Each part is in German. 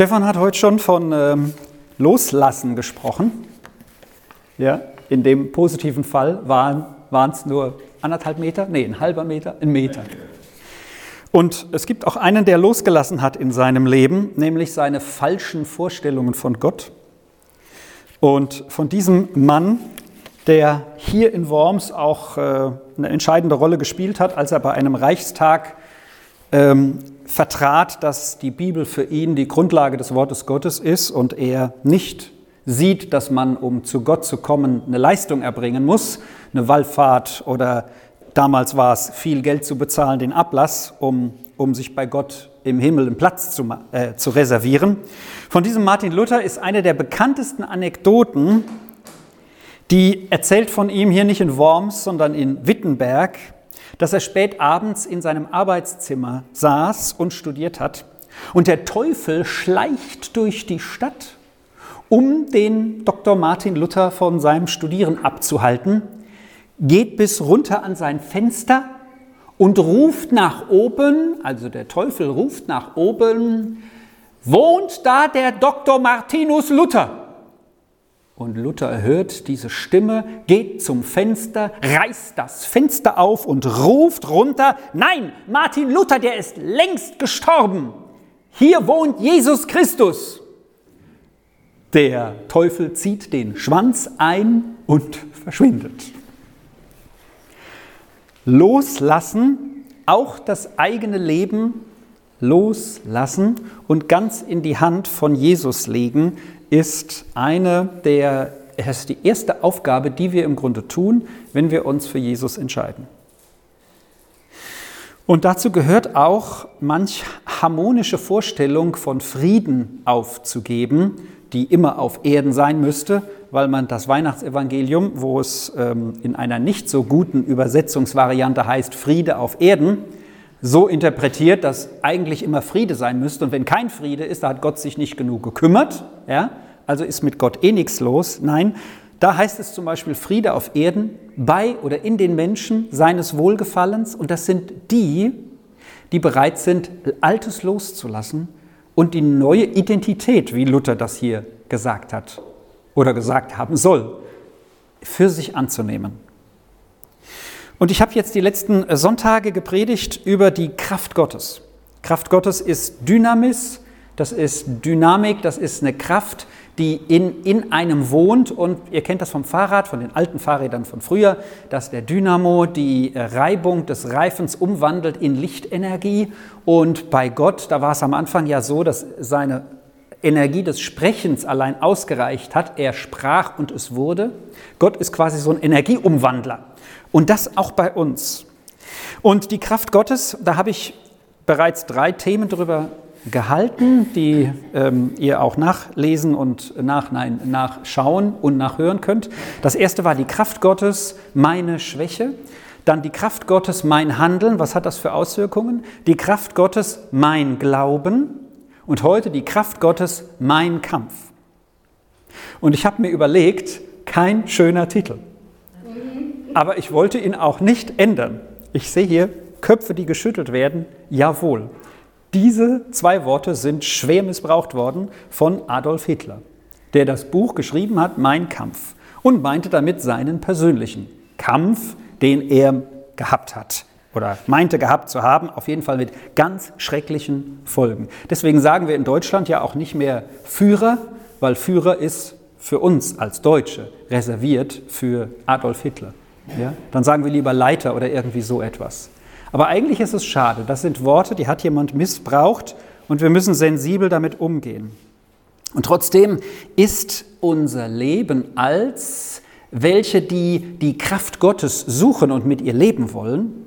Stefan hat heute schon von ähm, Loslassen gesprochen. Ja, in dem positiven Fall waren es nur anderthalb Meter, nee, ein halber Meter, ein Meter. Und es gibt auch einen, der losgelassen hat in seinem Leben, nämlich seine falschen Vorstellungen von Gott. Und von diesem Mann, der hier in Worms auch äh, eine entscheidende Rolle gespielt hat, als er bei einem Reichstag ähm, vertrat, dass die Bibel für ihn die Grundlage des Wortes Gottes ist und er nicht sieht, dass man, um zu Gott zu kommen, eine Leistung erbringen muss, eine Wallfahrt oder damals war es viel Geld zu bezahlen, den Ablass, um, um sich bei Gott im Himmel einen Platz zu, äh, zu reservieren. Von diesem Martin Luther ist eine der bekanntesten Anekdoten, die erzählt von ihm hier nicht in Worms, sondern in Wittenberg, dass er spät abends in seinem Arbeitszimmer saß und studiert hat. Und der Teufel schleicht durch die Stadt, um den Dr. Martin Luther von seinem Studieren abzuhalten, geht bis runter an sein Fenster und ruft nach oben, also der Teufel ruft nach oben, wohnt da der Dr. Martinus Luther? Und Luther hört diese Stimme, geht zum Fenster, reißt das Fenster auf und ruft runter, nein, Martin Luther, der ist längst gestorben. Hier wohnt Jesus Christus. Der Teufel zieht den Schwanz ein und verschwindet. Loslassen, auch das eigene Leben loslassen und ganz in die Hand von Jesus legen, ist eine der, ist die erste Aufgabe, die wir im Grunde tun, wenn wir uns für Jesus entscheiden. Und dazu gehört auch manch harmonische Vorstellung von Frieden aufzugeben, die immer auf Erden sein müsste, weil man das Weihnachtsevangelium, wo es ähm, in einer nicht so guten Übersetzungsvariante heißt Friede auf Erden, so interpretiert, dass eigentlich immer Friede sein müsste. Und wenn kein Friede ist, da hat Gott sich nicht genug gekümmert. Ja? Also ist mit Gott eh nichts los. Nein, da heißt es zum Beispiel Friede auf Erden bei oder in den Menschen seines Wohlgefallens. Und das sind die, die bereit sind, Altes loszulassen und die neue Identität, wie Luther das hier gesagt hat oder gesagt haben soll, für sich anzunehmen. Und ich habe jetzt die letzten Sonntage gepredigt über die Kraft Gottes. Kraft Gottes ist Dynamis, das ist Dynamik, das ist eine Kraft, die in, in einem wohnt. Und ihr kennt das vom Fahrrad, von den alten Fahrrädern von früher, dass der Dynamo die Reibung des Reifens umwandelt in Lichtenergie. Und bei Gott, da war es am Anfang ja so, dass seine Energie des Sprechens allein ausgereicht hat. Er sprach und es wurde. Gott ist quasi so ein Energieumwandler. Und das auch bei uns. Und die Kraft Gottes, da habe ich bereits drei Themen darüber gehalten, die ähm, ihr auch nachlesen und nach, nein, nachschauen und nachhören könnt. Das erste war die Kraft Gottes, meine Schwäche. Dann die Kraft Gottes, mein Handeln. Was hat das für Auswirkungen? Die Kraft Gottes, mein Glauben. Und heute die Kraft Gottes, mein Kampf. Und ich habe mir überlegt, kein schöner Titel. Aber ich wollte ihn auch nicht ändern. Ich sehe hier Köpfe, die geschüttelt werden. Jawohl. Diese zwei Worte sind schwer missbraucht worden von Adolf Hitler, der das Buch geschrieben hat, Mein Kampf, und meinte damit seinen persönlichen Kampf, den er gehabt hat oder meinte gehabt zu haben, auf jeden Fall mit ganz schrecklichen Folgen. Deswegen sagen wir in Deutschland ja auch nicht mehr Führer, weil Führer ist für uns als Deutsche reserviert für Adolf Hitler. Ja? Dann sagen wir lieber Leiter oder irgendwie so etwas. Aber eigentlich ist es schade. Das sind Worte, die hat jemand missbraucht und wir müssen sensibel damit umgehen. Und trotzdem ist unser Leben als welche, die die Kraft Gottes suchen und mit ihr leben wollen,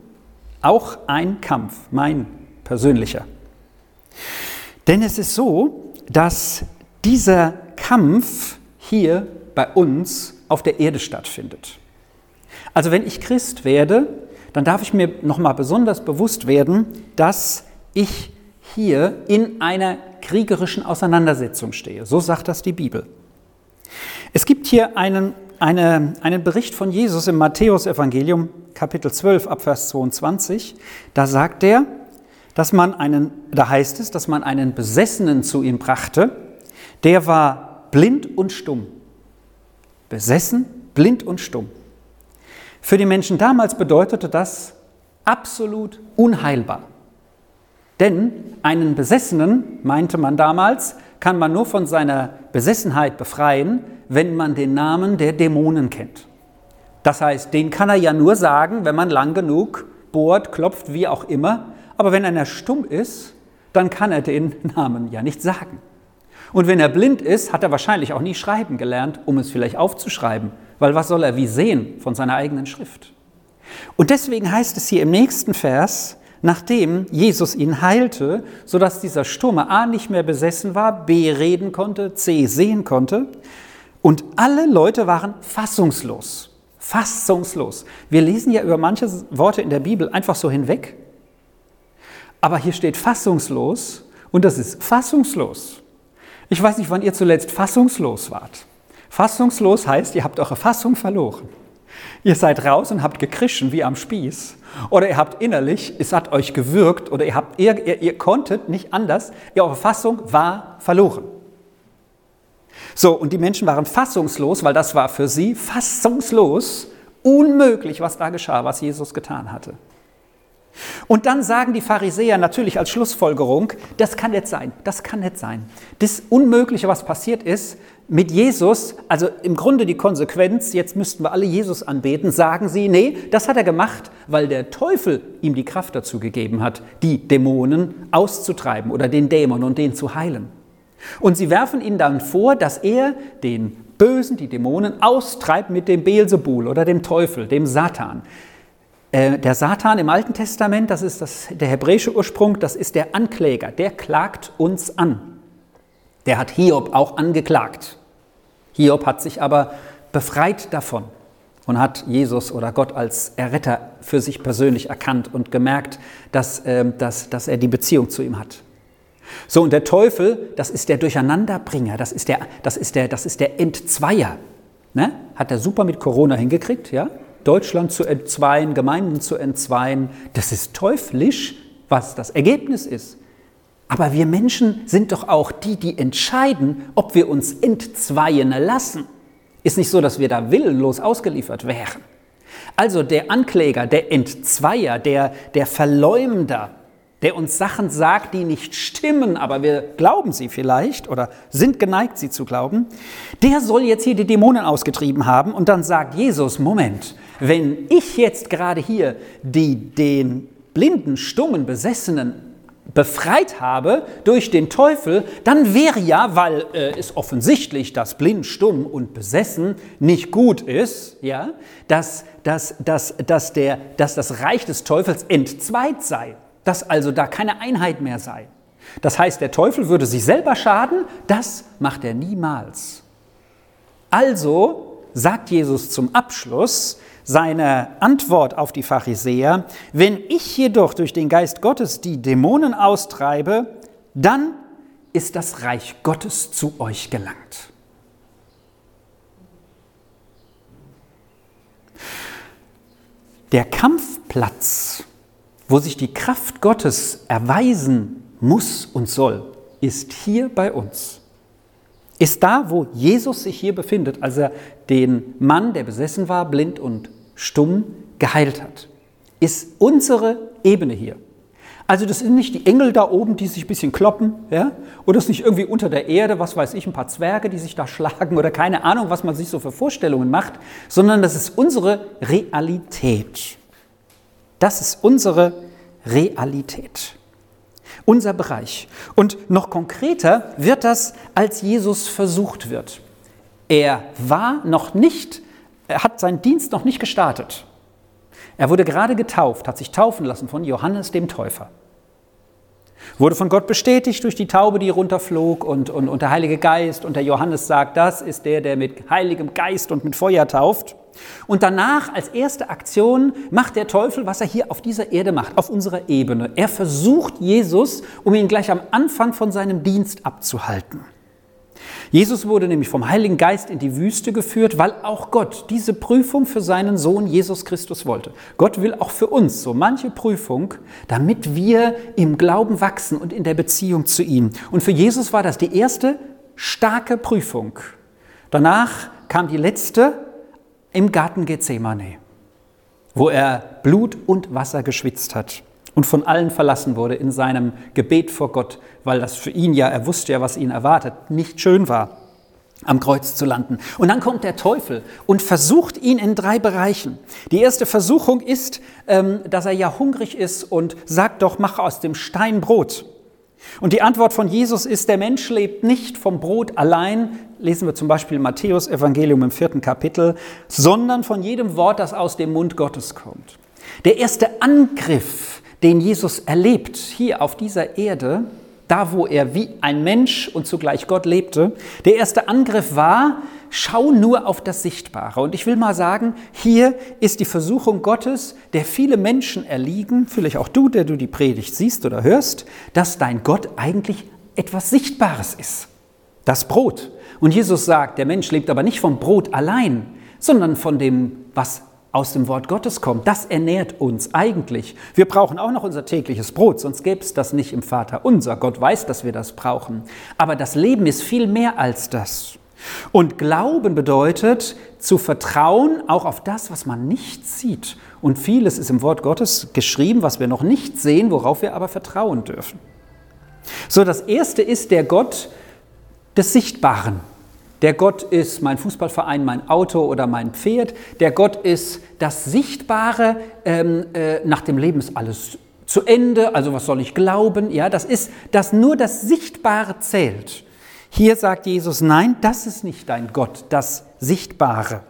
auch ein Kampf, mein persönlicher. Denn es ist so, dass dieser Kampf hier bei uns auf der Erde stattfindet. Also wenn ich Christ werde, dann darf ich mir nochmal besonders bewusst werden, dass ich hier in einer kriegerischen Auseinandersetzung stehe. So sagt das die Bibel. Es gibt hier einen, eine, einen Bericht von Jesus im Matthäusevangelium, Kapitel 12, Abvers 22. Da sagt er, dass man einen, da heißt es, dass man einen Besessenen zu ihm brachte, der war blind und stumm. Besessen, blind und stumm. Für die Menschen damals bedeutete das absolut unheilbar. Denn einen Besessenen, meinte man damals, kann man nur von seiner Besessenheit befreien, wenn man den Namen der Dämonen kennt. Das heißt, den kann er ja nur sagen, wenn man lang genug bohrt, klopft, wie auch immer. Aber wenn einer stumm ist, dann kann er den Namen ja nicht sagen. Und wenn er blind ist, hat er wahrscheinlich auch nie schreiben gelernt, um es vielleicht aufzuschreiben, weil was soll er wie sehen von seiner eigenen Schrift? Und deswegen heißt es hier im nächsten Vers, nachdem Jesus ihn heilte, sodass dieser Stumme A nicht mehr besessen war, B reden konnte, C sehen konnte, und alle Leute waren fassungslos. Fassungslos. Wir lesen ja über manche Worte in der Bibel einfach so hinweg. Aber hier steht fassungslos und das ist fassungslos. Ich weiß nicht, wann ihr zuletzt fassungslos wart. Fassungslos heißt, ihr habt eure Fassung verloren. Ihr seid raus und habt gekrischen wie am Spieß. Oder ihr habt innerlich, es hat euch gewürgt oder ihr, habt, ihr, ihr, ihr konntet nicht anders. Eure Fassung war verloren. So, und die Menschen waren fassungslos, weil das war für sie fassungslos, unmöglich, was da geschah, was Jesus getan hatte. Und dann sagen die Pharisäer natürlich als Schlussfolgerung, das kann nicht sein, das kann nicht sein. Das Unmögliche, was passiert ist mit Jesus, also im Grunde die Konsequenz, jetzt müssten wir alle Jesus anbeten, sagen sie, nee, das hat er gemacht, weil der Teufel ihm die Kraft dazu gegeben hat, die Dämonen auszutreiben oder den Dämon und den zu heilen. Und sie werfen ihn dann vor, dass er den Bösen, die Dämonen, austreibt mit dem Beelzebul oder dem Teufel, dem Satan. Äh, der Satan im Alten Testament, das ist das, der hebräische Ursprung, das ist der Ankläger, der klagt uns an. Der hat Hiob auch angeklagt. Hiob hat sich aber befreit davon und hat Jesus oder Gott als Erretter für sich persönlich erkannt und gemerkt, dass, äh, dass, dass er die Beziehung zu ihm hat. So, und der Teufel, das ist der Durcheinanderbringer, das ist der, das ist der, das ist der Entzweier. Ne? Hat er super mit Corona hingekriegt, ja? Deutschland zu entzweien, Gemeinden zu entzweien. Das ist teuflisch, was das Ergebnis ist. Aber wir Menschen sind doch auch die, die entscheiden, ob wir uns entzweien lassen. Ist nicht so, dass wir da willenlos ausgeliefert wären. Also der Ankläger, der Entzweier, der, der Verleumder, der uns Sachen sagt, die nicht stimmen, aber wir glauben sie vielleicht oder sind geneigt, sie zu glauben, der soll jetzt hier die Dämonen ausgetrieben haben und dann sagt Jesus, Moment, wenn ich jetzt gerade hier die, den blinden, stummen, besessenen befreit habe durch den Teufel, dann wäre ja, weil äh, es offensichtlich, dass blind, stumm und besessen nicht gut ist, ja, dass, dass, dass, dass, der, dass das Reich des Teufels entzweit sei dass also da keine Einheit mehr sei. Das heißt, der Teufel würde sich selber schaden, das macht er niemals. Also sagt Jesus zum Abschluss seiner Antwort auf die Pharisäer, wenn ich jedoch durch den Geist Gottes die Dämonen austreibe, dann ist das Reich Gottes zu euch gelangt. Der Kampfplatz wo sich die Kraft Gottes erweisen muss und soll, ist hier bei uns. Ist da, wo Jesus sich hier befindet, als er den Mann, der besessen war, blind und stumm, geheilt hat. Ist unsere Ebene hier. Also das sind nicht die Engel da oben, die sich ein bisschen kloppen, ja? oder das ist nicht irgendwie unter der Erde, was weiß ich, ein paar Zwerge, die sich da schlagen oder keine Ahnung, was man sich so für Vorstellungen macht, sondern das ist unsere Realität. Das ist unsere Realität. Unser Bereich. Und noch konkreter wird das, als Jesus versucht wird. Er war noch nicht, er hat seinen Dienst noch nicht gestartet. Er wurde gerade getauft, hat sich taufen lassen von Johannes dem Täufer. Wurde von Gott bestätigt durch die Taube, die runterflog und, und, und der Heilige Geist. Und der Johannes sagt, das ist der, der mit Heiligem Geist und mit Feuer tauft. Und danach als erste Aktion macht der Teufel, was er hier auf dieser Erde macht, auf unserer Ebene. Er versucht Jesus, um ihn gleich am Anfang von seinem Dienst abzuhalten. Jesus wurde nämlich vom Heiligen Geist in die Wüste geführt, weil auch Gott diese Prüfung für seinen Sohn Jesus Christus wollte. Gott will auch für uns so manche Prüfung, damit wir im Glauben wachsen und in der Beziehung zu ihm. Und für Jesus war das die erste starke Prüfung. Danach kam die letzte im Garten Gethsemane, wo er Blut und Wasser geschwitzt hat und von allen verlassen wurde in seinem Gebet vor Gott, weil das für ihn ja, er wusste ja, was ihn erwartet, nicht schön war, am Kreuz zu landen. Und dann kommt der Teufel und versucht ihn in drei Bereichen. Die erste Versuchung ist, ähm, dass er ja hungrig ist und sagt doch, mach aus dem Stein Brot. Und die Antwort von Jesus ist, der Mensch lebt nicht vom Brot allein, lesen wir zum Beispiel Matthäus Evangelium im vierten Kapitel, sondern von jedem Wort, das aus dem Mund Gottes kommt. Der erste Angriff den Jesus erlebt hier auf dieser Erde, da wo er wie ein Mensch und zugleich Gott lebte, der erste Angriff war, schau nur auf das Sichtbare. Und ich will mal sagen, hier ist die Versuchung Gottes, der viele Menschen erliegen, vielleicht auch du, der du die Predigt siehst oder hörst, dass dein Gott eigentlich etwas Sichtbares ist. Das Brot. Und Jesus sagt, der Mensch lebt aber nicht vom Brot allein, sondern von dem, was aus dem Wort Gottes kommt. Das ernährt uns eigentlich. Wir brauchen auch noch unser tägliches Brot, sonst gäbe es das nicht im Vater unser. Gott weiß, dass wir das brauchen. Aber das Leben ist viel mehr als das. Und Glauben bedeutet zu vertrauen auch auf das, was man nicht sieht. Und vieles ist im Wort Gottes geschrieben, was wir noch nicht sehen, worauf wir aber vertrauen dürfen. So, das erste ist der Gott des Sichtbaren. Der Gott ist mein Fußballverein, mein Auto oder mein Pferd. Der Gott ist das Sichtbare. Ähm, äh, nach dem Leben ist alles zu Ende. Also was soll ich glauben? Ja, das ist, dass nur das Sichtbare zählt. Hier sagt Jesus, nein, das ist nicht dein Gott, das Sichtbare.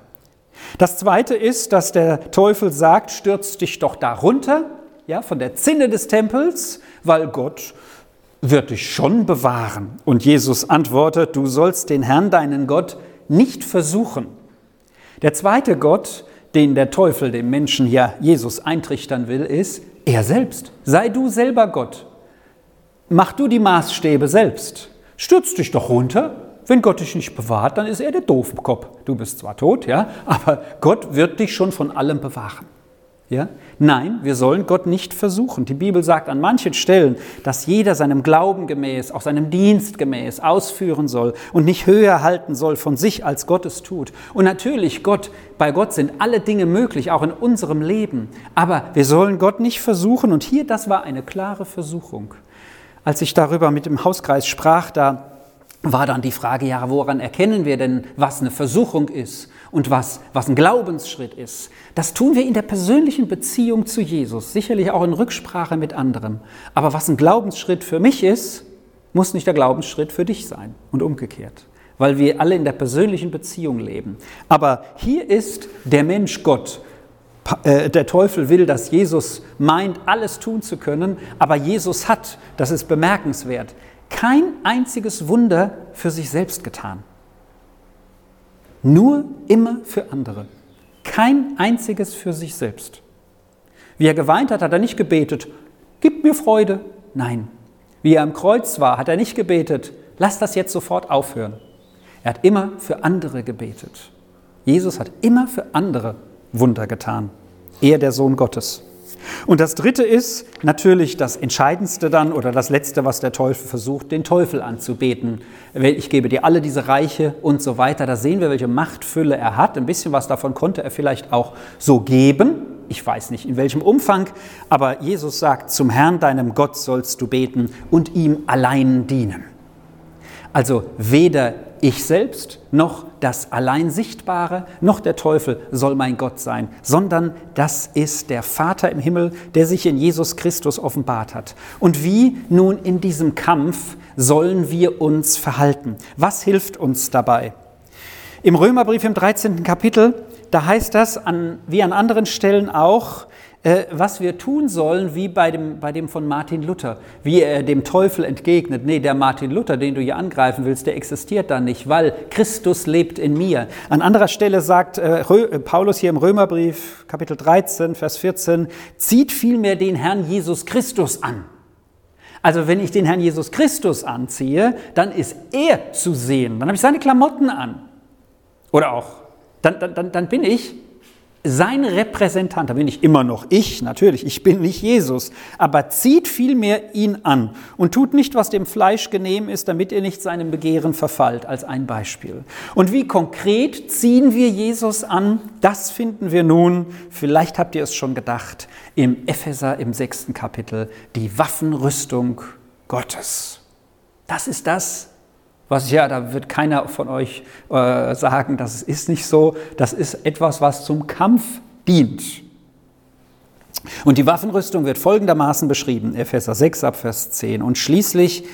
Das zweite ist, dass der Teufel sagt, stürz dich doch darunter, ja, von der Zinne des Tempels, weil Gott wird dich schon bewahren. Und Jesus antwortet, du sollst den Herrn, deinen Gott, nicht versuchen. Der zweite Gott, den der Teufel dem Menschen hier Jesus eintrichtern will, ist er selbst. Sei du selber Gott. Mach du die Maßstäbe selbst. Stürz dich doch runter. Wenn Gott dich nicht bewahrt, dann ist er der Doofkopf. Du bist zwar tot, ja, aber Gott wird dich schon von allem bewahren. Ja? Nein, wir sollen Gott nicht versuchen. Die Bibel sagt an manchen Stellen, dass jeder seinem Glauben gemäß, auch seinem Dienst gemäß ausführen soll und nicht höher halten soll von sich, als Gott es tut. Und natürlich, Gott, bei Gott sind alle Dinge möglich, auch in unserem Leben. Aber wir sollen Gott nicht versuchen. Und hier, das war eine klare Versuchung. Als ich darüber mit dem Hauskreis sprach, da war dann die Frage, ja, woran erkennen wir denn, was eine Versuchung ist und was, was ein Glaubensschritt ist? Das tun wir in der persönlichen Beziehung zu Jesus, sicherlich auch in Rücksprache mit anderen. Aber was ein Glaubensschritt für mich ist, muss nicht der Glaubensschritt für dich sein und umgekehrt, weil wir alle in der persönlichen Beziehung leben. Aber hier ist der Mensch Gott. Äh, der Teufel will, dass Jesus meint, alles tun zu können, aber Jesus hat, das ist bemerkenswert, kein einziges Wunder für sich selbst getan. Nur immer für andere. Kein einziges für sich selbst. Wie er geweint hat, hat er nicht gebetet, gib mir Freude. Nein. Wie er am Kreuz war, hat er nicht gebetet, lass das jetzt sofort aufhören. Er hat immer für andere gebetet. Jesus hat immer für andere Wunder getan. Er der Sohn Gottes. Und das Dritte ist natürlich das Entscheidendste dann oder das Letzte, was der Teufel versucht, den Teufel anzubeten. Ich gebe dir alle diese Reiche und so weiter. Da sehen wir, welche Machtfülle er hat. Ein bisschen was davon konnte er vielleicht auch so geben. Ich weiß nicht in welchem Umfang, aber Jesus sagt, zum Herrn deinem Gott sollst du beten und ihm allein dienen. Also weder ich selbst, noch das allein Sichtbare, noch der Teufel soll mein Gott sein, sondern das ist der Vater im Himmel, der sich in Jesus Christus offenbart hat. Und wie nun in diesem Kampf sollen wir uns verhalten? Was hilft uns dabei? Im Römerbrief im 13. Kapitel, da heißt das an, wie an anderen Stellen auch, äh, was wir tun sollen, wie bei dem, bei dem von Martin Luther, wie er dem Teufel entgegnet. Nee, der Martin Luther, den du hier angreifen willst, der existiert da nicht, weil Christus lebt in mir. An anderer Stelle sagt äh, äh Paulus hier im Römerbrief, Kapitel 13, Vers 14, zieht vielmehr den Herrn Jesus Christus an. Also wenn ich den Herrn Jesus Christus anziehe, dann ist er zu sehen. Dann habe ich seine Klamotten an. Oder auch, dann, dann, dann bin ich sein Repräsentant, da bin ich immer noch ich, natürlich, ich bin nicht Jesus, aber zieht vielmehr ihn an und tut nicht, was dem Fleisch genehm ist, damit ihr nicht seinem Begehren verfallt, als ein Beispiel. Und wie konkret ziehen wir Jesus an? Das finden wir nun, vielleicht habt ihr es schon gedacht, im Epheser im sechsten Kapitel, die Waffenrüstung Gottes. Das ist das, was ja, da wird keiner von euch äh, sagen, das ist nicht so. Das ist etwas, was zum Kampf dient. Und die Waffenrüstung wird folgendermaßen beschrieben, Epheser 6 ab Vers 10. Und schließlich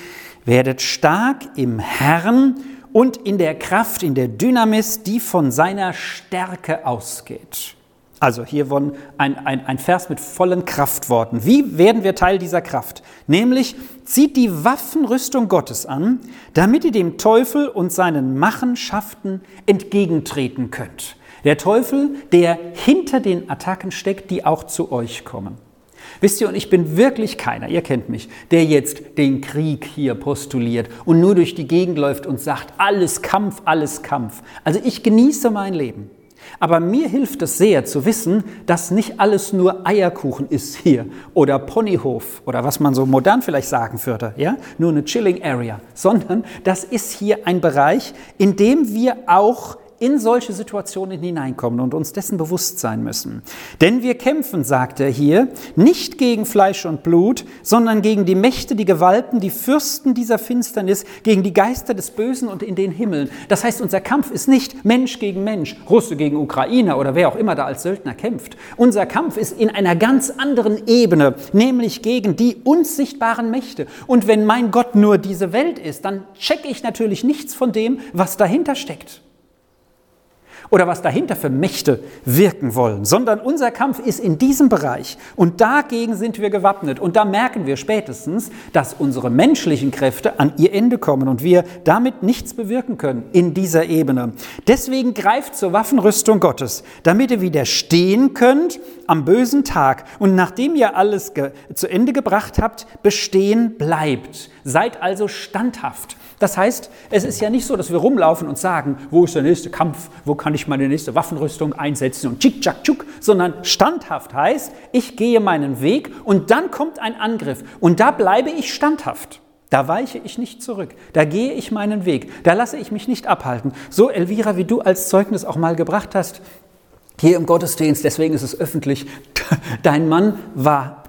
werdet stark im Herrn und in der Kraft, in der Dynamis, die von seiner Stärke ausgeht. Also hier von ein, ein, ein Vers mit vollen Kraftworten. Wie werden wir Teil dieser Kraft? Nämlich zieht die Waffenrüstung Gottes an, damit ihr dem Teufel und seinen Machenschaften entgegentreten könnt. Der Teufel, der hinter den Attacken steckt, die auch zu euch kommen. Wisst ihr, und ich bin wirklich keiner, ihr kennt mich, der jetzt den Krieg hier postuliert und nur durch die Gegend läuft und sagt, alles Kampf, alles Kampf. Also ich genieße mein Leben. Aber mir hilft es sehr zu wissen, dass nicht alles nur Eierkuchen ist hier oder Ponyhof oder was man so modern vielleicht sagen würde, ja, nur eine Chilling Area, sondern das ist hier ein Bereich, in dem wir auch in solche Situationen hineinkommen und uns dessen bewusst sein müssen. Denn wir kämpfen, sagt er hier, nicht gegen Fleisch und Blut, sondern gegen die Mächte, die Gewalten, die Fürsten dieser Finsternis, gegen die Geister des Bösen und in den Himmeln. Das heißt, unser Kampf ist nicht Mensch gegen Mensch, Russe gegen Ukrainer oder wer auch immer da als Söldner kämpft. Unser Kampf ist in einer ganz anderen Ebene, nämlich gegen die unsichtbaren Mächte. Und wenn mein Gott nur diese Welt ist, dann checke ich natürlich nichts von dem, was dahinter steckt oder was dahinter für Mächte wirken wollen, sondern unser Kampf ist in diesem Bereich und dagegen sind wir gewappnet und da merken wir spätestens, dass unsere menschlichen Kräfte an ihr Ende kommen und wir damit nichts bewirken können in dieser Ebene. Deswegen greift zur Waffenrüstung Gottes, damit ihr widerstehen könnt am bösen Tag und nachdem ihr alles zu Ende gebracht habt, bestehen bleibt. Seid also standhaft. Das heißt, es ist ja nicht so, dass wir rumlaufen und sagen, wo ist der nächste Kampf, wo kann ich meine nächste Waffenrüstung einsetzen und tschick, tschack, tschuk, sondern standhaft heißt, ich gehe meinen Weg und dann kommt ein Angriff und da bleibe ich standhaft. Da weiche ich nicht zurück. Da gehe ich meinen Weg. Da lasse ich mich nicht abhalten. So, Elvira, wie du als Zeugnis auch mal gebracht hast, hier im Gottesdienst, deswegen ist es öffentlich, dein Mann war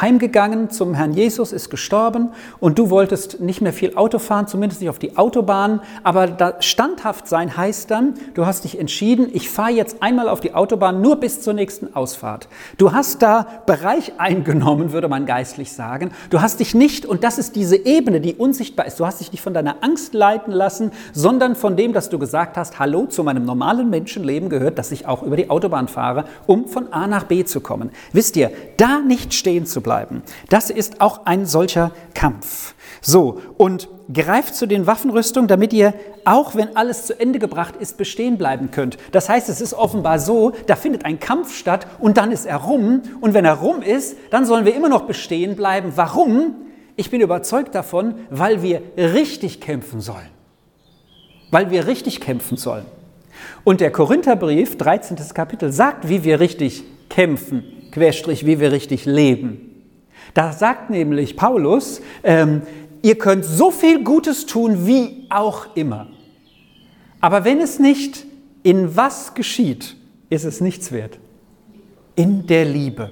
heimgegangen zum Herrn Jesus, ist gestorben und du wolltest nicht mehr viel Auto fahren, zumindest nicht auf die Autobahn. Aber da standhaft sein heißt dann, du hast dich entschieden, ich fahre jetzt einmal auf die Autobahn nur bis zur nächsten Ausfahrt. Du hast da Bereich eingenommen, würde man geistlich sagen. Du hast dich nicht, und das ist diese Ebene, die unsichtbar ist, du hast dich nicht von deiner Angst leiten lassen, sondern von dem, dass du gesagt hast, hallo, zu meinem normalen Menschenleben gehört, dass ich auch über die Autobahn fahre, um von A nach B zu kommen. Wisst ihr, da nicht stehen stehen zu bleiben. Das ist auch ein solcher Kampf. So, und greift zu den Waffenrüstungen, damit ihr, auch wenn alles zu Ende gebracht ist, bestehen bleiben könnt. Das heißt, es ist offenbar so, da findet ein Kampf statt und dann ist er rum. Und wenn er rum ist, dann sollen wir immer noch bestehen bleiben. Warum? Ich bin überzeugt davon, weil wir richtig kämpfen sollen. Weil wir richtig kämpfen sollen. Und der Korintherbrief, 13. Kapitel, sagt, wie wir richtig kämpfen Querstrich, wie wir richtig leben. Da sagt nämlich Paulus, ähm, ihr könnt so viel Gutes tun, wie auch immer. Aber wenn es nicht in was geschieht, ist es nichts wert. In der Liebe.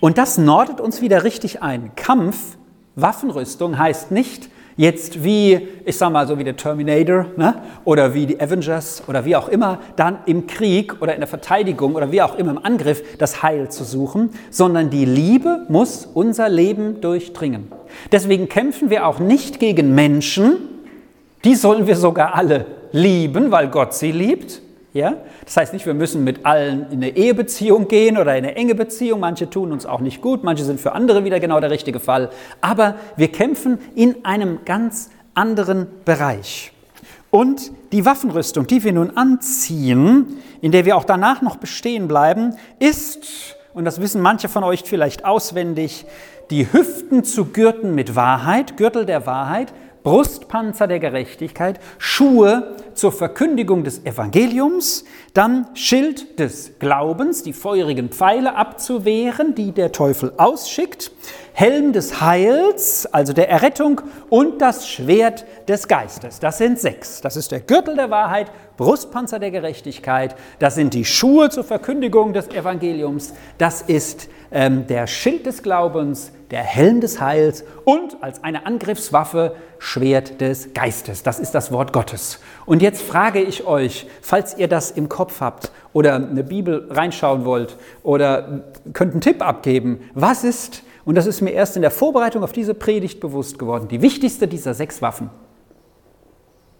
Und das nordet uns wieder richtig ein. Kampf, Waffenrüstung heißt nicht, jetzt wie, ich sag mal so wie der Terminator ne? oder wie die Avengers oder wie auch immer, dann im Krieg oder in der Verteidigung oder wie auch immer im Angriff das Heil zu suchen, sondern die Liebe muss unser Leben durchdringen. Deswegen kämpfen wir auch nicht gegen Menschen, die sollen wir sogar alle lieben, weil Gott sie liebt, ja? Das heißt nicht, wir müssen mit allen in eine Ehebeziehung gehen oder in eine enge Beziehung. Manche tun uns auch nicht gut, manche sind für andere wieder genau der richtige Fall. Aber wir kämpfen in einem ganz anderen Bereich. Und die Waffenrüstung, die wir nun anziehen, in der wir auch danach noch bestehen bleiben, ist, und das wissen manche von euch vielleicht auswendig, die Hüften zu gürten mit Wahrheit, Gürtel der Wahrheit, Brustpanzer der Gerechtigkeit, Schuhe zur Verkündigung des Evangeliums, dann Schild des Glaubens, die feurigen Pfeile abzuwehren, die der Teufel ausschickt, Helm des Heils, also der Errettung und das Schwert des Geistes. Das sind sechs. Das ist der Gürtel der Wahrheit, Brustpanzer der Gerechtigkeit, das sind die Schuhe zur Verkündigung des Evangeliums, das ist ähm, der Schild des Glaubens, der Helm des Heils und als eine Angriffswaffe Schwert des Geistes. Das ist das Wort Gottes. Und jetzt frage ich euch, falls ihr das im Kopf habt oder eine Bibel reinschauen wollt oder könnt einen Tipp abgeben, was ist, und das ist mir erst in der Vorbereitung auf diese Predigt bewusst geworden, die wichtigste dieser sechs Waffen?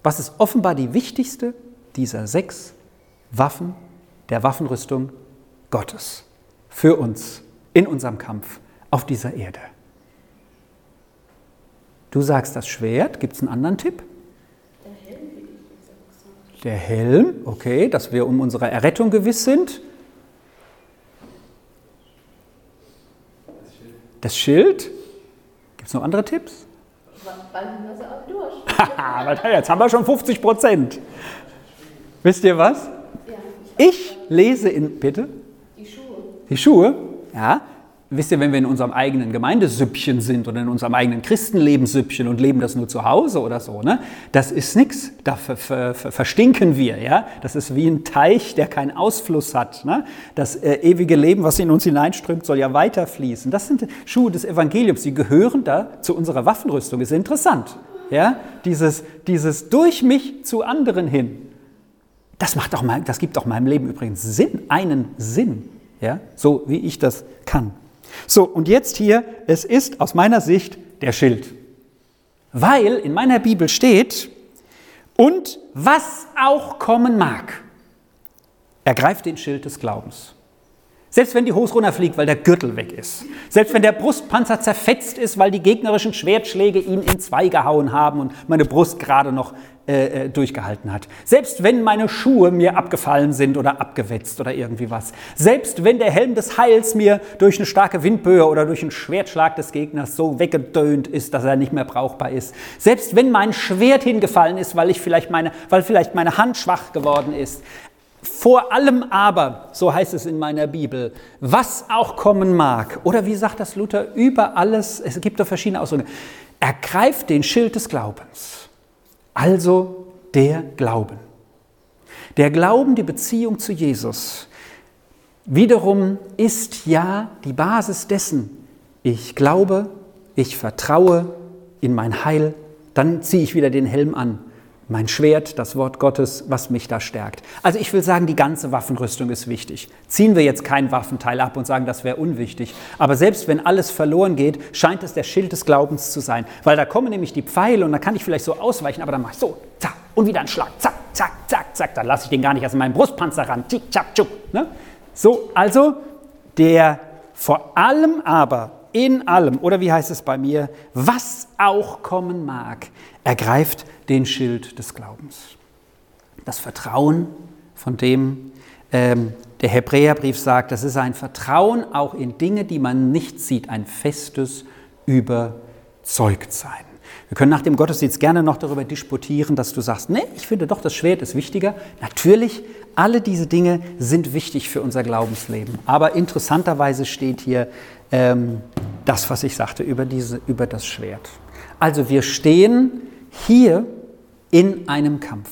Was ist offenbar die wichtigste dieser sechs Waffen der Waffenrüstung Gottes für uns in unserem Kampf auf dieser Erde. Du sagst das Schwert, gibt es einen anderen Tipp? Der Helm, okay, dass wir um unsere Errettung gewiss sind. Das Schild. Gibt es noch andere Tipps? Jetzt haben wir schon 50 Prozent. Wisst ihr was? Ich lese in, bitte? Die Schuhe. Die Schuhe? Ja. Wisst ihr, wenn wir in unserem eigenen Gemeindesüppchen sind oder in unserem eigenen Christenlebenssüppchen und leben das nur zu Hause oder so, ne? das ist nichts, da ver, ver, ver, verstinken wir. Ja? Das ist wie ein Teich, der keinen Ausfluss hat. Ne? Das äh, ewige Leben, was in uns hineinströmt, soll ja weiterfließen. Das sind Schuhe des Evangeliums, die gehören da zu unserer Waffenrüstung. Ist interessant. Ja? Dieses, dieses durch mich zu anderen hin. Das, macht auch mein, das gibt auch meinem Leben übrigens Sinn, einen Sinn ja, so wie ich das kann. So, und jetzt hier, es ist aus meiner Sicht der Schild. Weil in meiner Bibel steht, und was auch kommen mag, ergreift den Schild des Glaubens. Selbst wenn die Hose runterfliegt, weil der Gürtel weg ist. Selbst wenn der Brustpanzer zerfetzt ist, weil die gegnerischen Schwertschläge ihn in zwei gehauen haben und meine Brust gerade noch äh, äh, durchgehalten hat. Selbst wenn meine Schuhe mir abgefallen sind oder abgewetzt oder irgendwie was. Selbst wenn der Helm des Heils mir durch eine starke Windböe oder durch einen Schwertschlag des Gegners so weggedöhnt ist, dass er nicht mehr brauchbar ist. Selbst wenn mein Schwert hingefallen ist, weil, ich vielleicht meine, weil vielleicht meine Hand schwach geworden ist. Vor allem aber, so heißt es in meiner Bibel, was auch kommen mag, oder wie sagt das Luther, über alles, es gibt da verschiedene Ausdrücke, ergreift den Schild des Glaubens. Also der Glauben. Der Glauben, die Beziehung zu Jesus, wiederum ist ja die Basis dessen, ich glaube, ich vertraue in mein Heil, dann ziehe ich wieder den Helm an mein Schwert, das Wort Gottes, was mich da stärkt. Also ich will sagen, die ganze Waffenrüstung ist wichtig. Ziehen wir jetzt kein Waffenteil ab und sagen, das wäre unwichtig. Aber selbst wenn alles verloren geht, scheint es der Schild des Glaubens zu sein. Weil da kommen nämlich die Pfeile und da kann ich vielleicht so ausweichen, aber dann mache ich so, zack, und wieder ein Schlag, zack, zack, zack, zack. Dann lasse ich den gar nicht aus meinem Brustpanzer ran. Tschick, tschack, tschuck. Ne? So, also der vor allem aber in allem, oder wie heißt es bei mir, was auch kommen mag, ergreift den Schild des Glaubens. Das Vertrauen, von dem ähm, der Hebräerbrief sagt, das ist ein Vertrauen auch in Dinge, die man nicht sieht, ein festes Überzeugtsein. Wir können nach dem Gottesdienst gerne noch darüber disputieren, dass du sagst, nee, ich finde doch, das Schwert ist wichtiger. Natürlich, alle diese Dinge sind wichtig für unser Glaubensleben. Aber interessanterweise steht hier ähm, das, was ich sagte über, diese, über das Schwert. Also wir stehen hier in einem Kampf.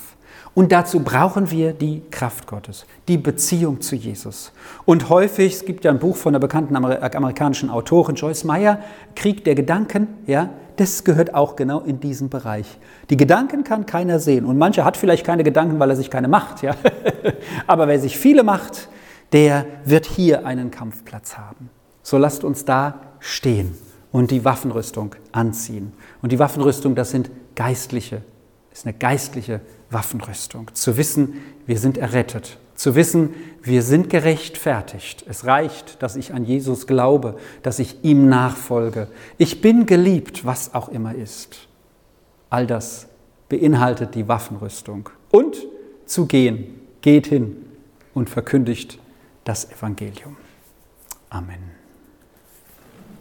Und dazu brauchen wir die Kraft Gottes, die Beziehung zu Jesus. Und häufig, es gibt ja ein Buch von einer bekannten amerikanischen Autorin, Joyce Meyer, Krieg der Gedanken, ja, das gehört auch genau in diesen Bereich. Die Gedanken kann keiner sehen. Und mancher hat vielleicht keine Gedanken, weil er sich keine macht, ja. Aber wer sich viele macht, der wird hier einen Kampfplatz haben. So lasst uns da stehen und die Waffenrüstung anziehen. Und die Waffenrüstung, das sind geistliche, ist eine geistliche Waffenrüstung. Zu wissen, wir sind errettet. Zu wissen, wir sind gerechtfertigt. Es reicht, dass ich an Jesus glaube, dass ich ihm nachfolge. Ich bin geliebt, was auch immer ist. All das beinhaltet die Waffenrüstung. Und zu gehen, geht hin und verkündigt das Evangelium. Amen.